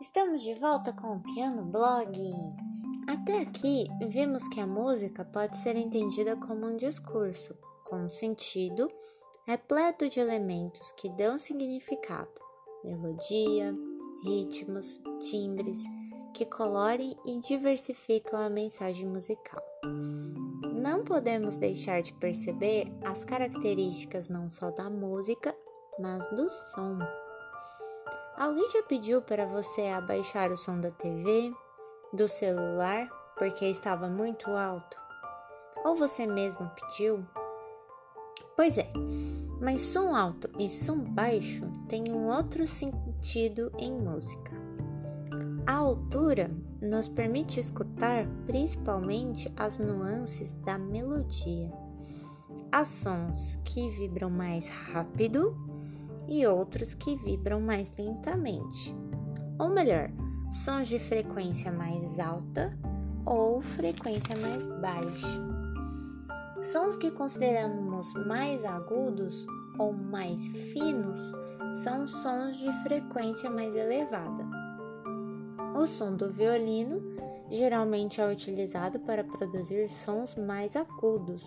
Estamos de volta com o Piano Blog. Até aqui, vimos que a música pode ser entendida como um discurso, com um sentido repleto de elementos que dão significado, melodia, ritmos, timbres, que colorem e diversificam a mensagem musical. Não podemos deixar de perceber as características não só da música, mas do som. Alguém já pediu para você abaixar o som da TV, do celular, porque estava muito alto? Ou você mesmo pediu? Pois é, mas som alto e som baixo têm um outro sentido em música. A altura nos permite escutar principalmente as nuances da melodia. Há sons que vibram mais rápido e outros que vibram mais lentamente. Ou melhor, sons de frequência mais alta ou frequência mais baixa. Sons que consideramos mais agudos ou mais finos são sons de frequência mais elevada. O som do violino geralmente é utilizado para produzir sons mais agudos.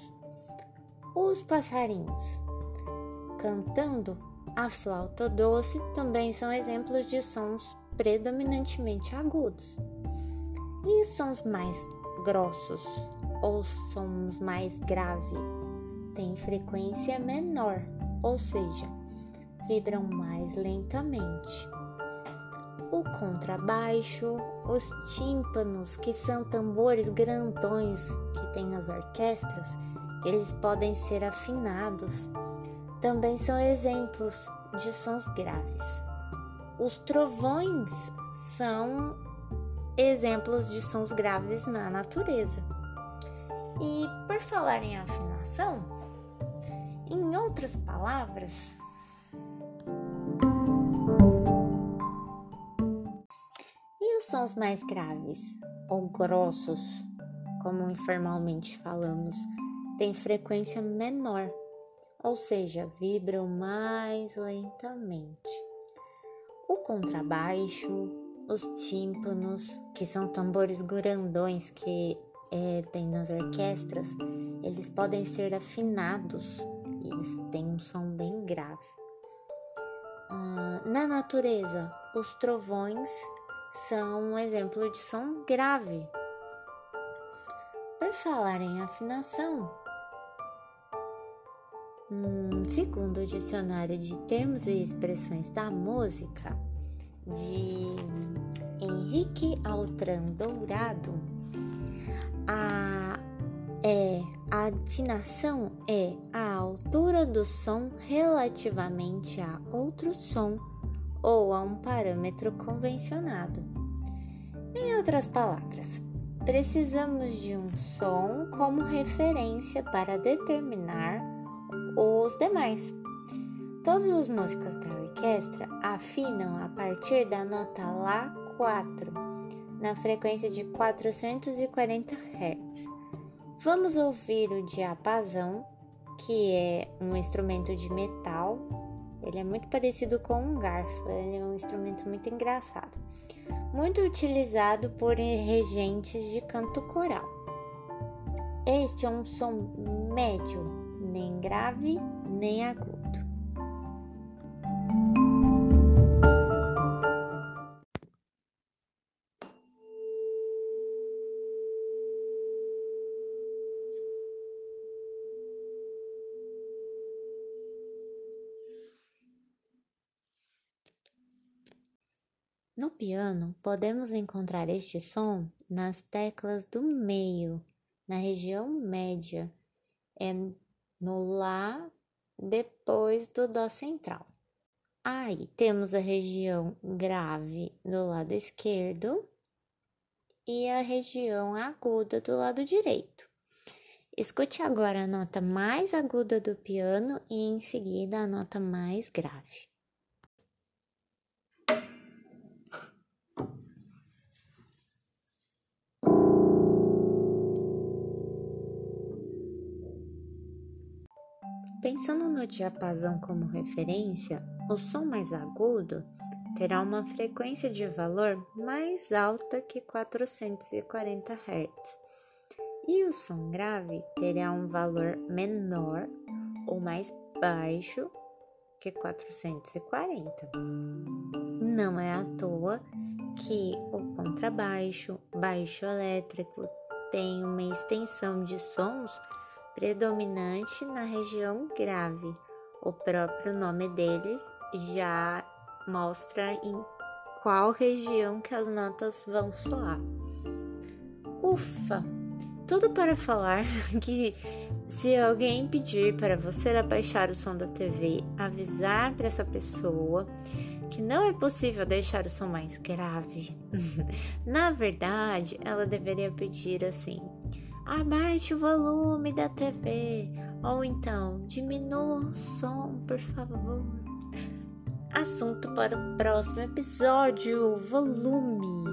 Os passarinhos cantando a flauta doce também são exemplos de sons predominantemente agudos. E sons mais grossos ou sons mais graves têm frequência menor, ou seja, vibram mais lentamente. O contrabaixo, os tímpanos, que são tambores grandões que tem nas orquestras, eles podem ser afinados também são exemplos de sons graves. Os trovões são exemplos de sons graves na natureza. E por falar em afinação, em outras palavras, e os sons mais graves ou grossos, como informalmente falamos, têm frequência menor ou seja, vibram mais lentamente. O contrabaixo, os tímpanos, que são tambores grandões que é, tem nas orquestras, eles podem ser afinados e eles têm um som bem grave. Ah, na natureza, os trovões são um exemplo de som grave. Por falar em afinação, Hum, segundo o dicionário de termos e expressões da música de Henrique Altran Dourado, a, é, a afinação é a altura do som relativamente a outro som ou a um parâmetro convencionado. Em outras palavras, precisamos de um som como referência para determinar os demais. Todos os músicos da orquestra afinam a partir da nota Lá 4, na frequência de 440 Hz. Vamos ouvir o diapasão, que é um instrumento de metal. Ele é muito parecido com um garfo, ele é um instrumento muito engraçado, muito utilizado por regentes de canto coral. Este é um som médio nem grave nem agudo. No piano, podemos encontrar este som nas teclas do meio, na região média. É no Lá depois do Dó central. Aí temos a região grave do lado esquerdo e a região aguda do lado direito. Escute agora a nota mais aguda do piano e em seguida a nota mais grave. Pensando no diapasão como referência, o som mais agudo terá uma frequência de valor mais alta que 440 Hz, e o som grave terá um valor menor ou mais baixo que 440. Não é à toa que o contrabaixo, baixo elétrico, tem uma extensão de sons predominante na região grave. O próprio nome deles já mostra em qual região que as notas vão soar. Ufa! Tudo para falar que se alguém pedir para você abaixar o som da TV, avisar para essa pessoa que não é possível deixar o som mais grave. Na verdade, ela deveria pedir assim: abaixe o volume da TV, ou então diminua o som, por favor. Assunto para o próximo episódio: volume.